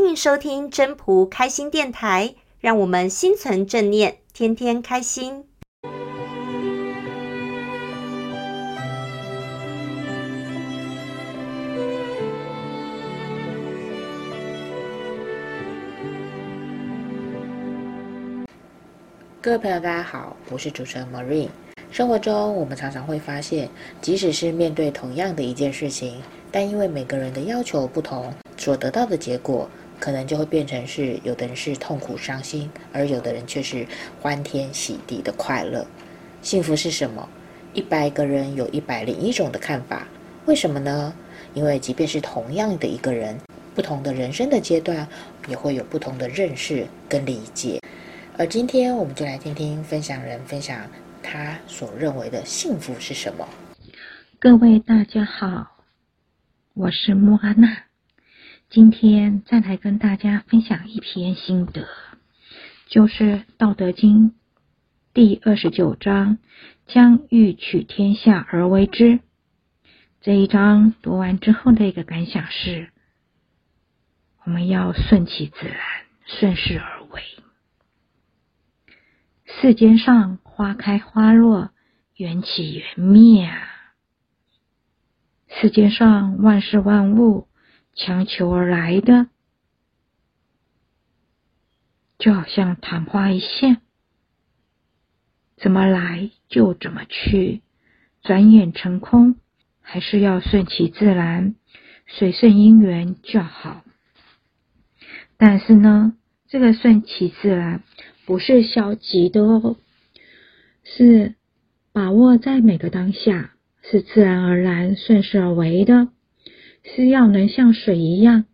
欢迎收听真朴开心电台，让我们心存正念，天天开心。各位朋友，大家好，我是主持人 Marine。生活中，我们常常会发现，即使是面对同样的一件事情，但因为每个人的要求不同，所得到的结果可能就会变成是，有的人是痛苦伤心，而有的人却是欢天喜地的快乐。幸福是什么？一百个人有一百零一种的看法。为什么呢？因为即便是同样的一个人，不同的人生的阶段，也会有不同的认识跟理解。而今天，我们就来听听分享人分享他所认为的幸福是什么。各位大家好，我是莫安娜，今天再来跟大家分享一篇心得，就是《道德经》第二十九章“将欲取天下而为之”这一章读完之后的一个感想是：我们要顺其自然，顺势而为。世间上花开花落，缘起缘灭啊！世间上万事万物强求而来的，就好像昙花一现，怎么来就怎么去，转眼成空。还是要顺其自然，随顺因缘较好。但是呢，这个顺其自然。不是消极的哦，是把握在每个当下，是自然而然、顺势而为的，是要能像水一样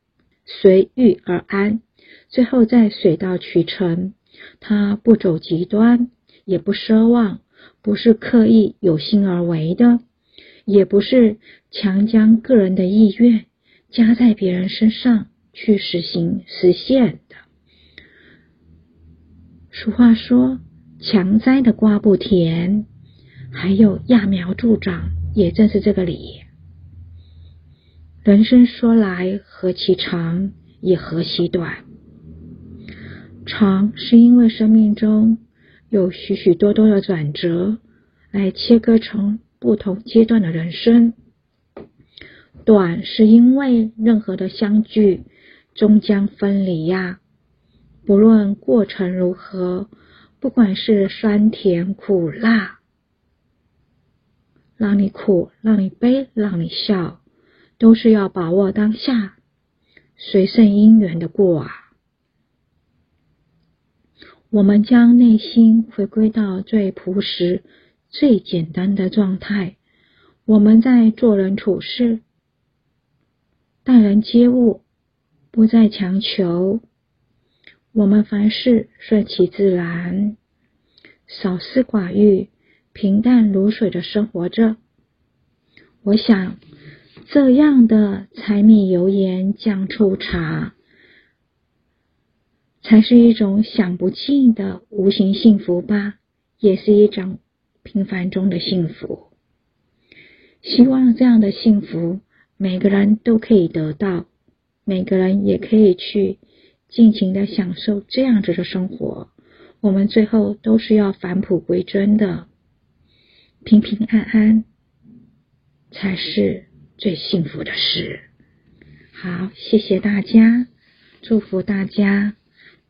随遇而安，最后再水到渠成。它不走极端，也不奢望，不是刻意有心而为的，也不是强将个人的意愿加在别人身上去实行实现的。俗话说：“强摘的瓜不甜。”还有揠苗助长，也正是这个理。人生说来何其长，也何其短。长是因为生命中有许许多多的转折，来切割成不同阶段的人生；短是因为任何的相聚终将分离呀。不论过程如何，不管是酸甜苦辣，让你苦，让你悲，让你笑，都是要把握当下，随顺因缘的过啊。我们将内心回归到最朴实、最简单的状态，我们在做人处事、待人接物，不再强求。我们凡事顺其自然，少思寡欲，平淡如水的生活着。我想，这样的柴米油盐酱醋茶，才是一种享不尽的无形幸福吧，也是一种平凡中的幸福。希望这样的幸福，每个人都可以得到，每个人也可以去。尽情的享受这样子的生活，我们最后都是要返璞归真的，平平安安才是最幸福的事。好，谢谢大家，祝福大家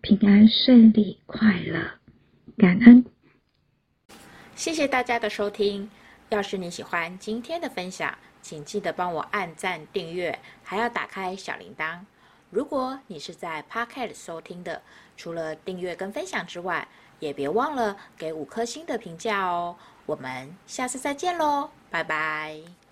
平安顺利快乐，感恩。谢谢大家的收听。要是你喜欢今天的分享，请记得帮我按赞、订阅，还要打开小铃铛。如果你是在 Pocket 收听的，除了订阅跟分享之外，也别忘了给五颗星的评价哦。我们下次再见喽，拜拜。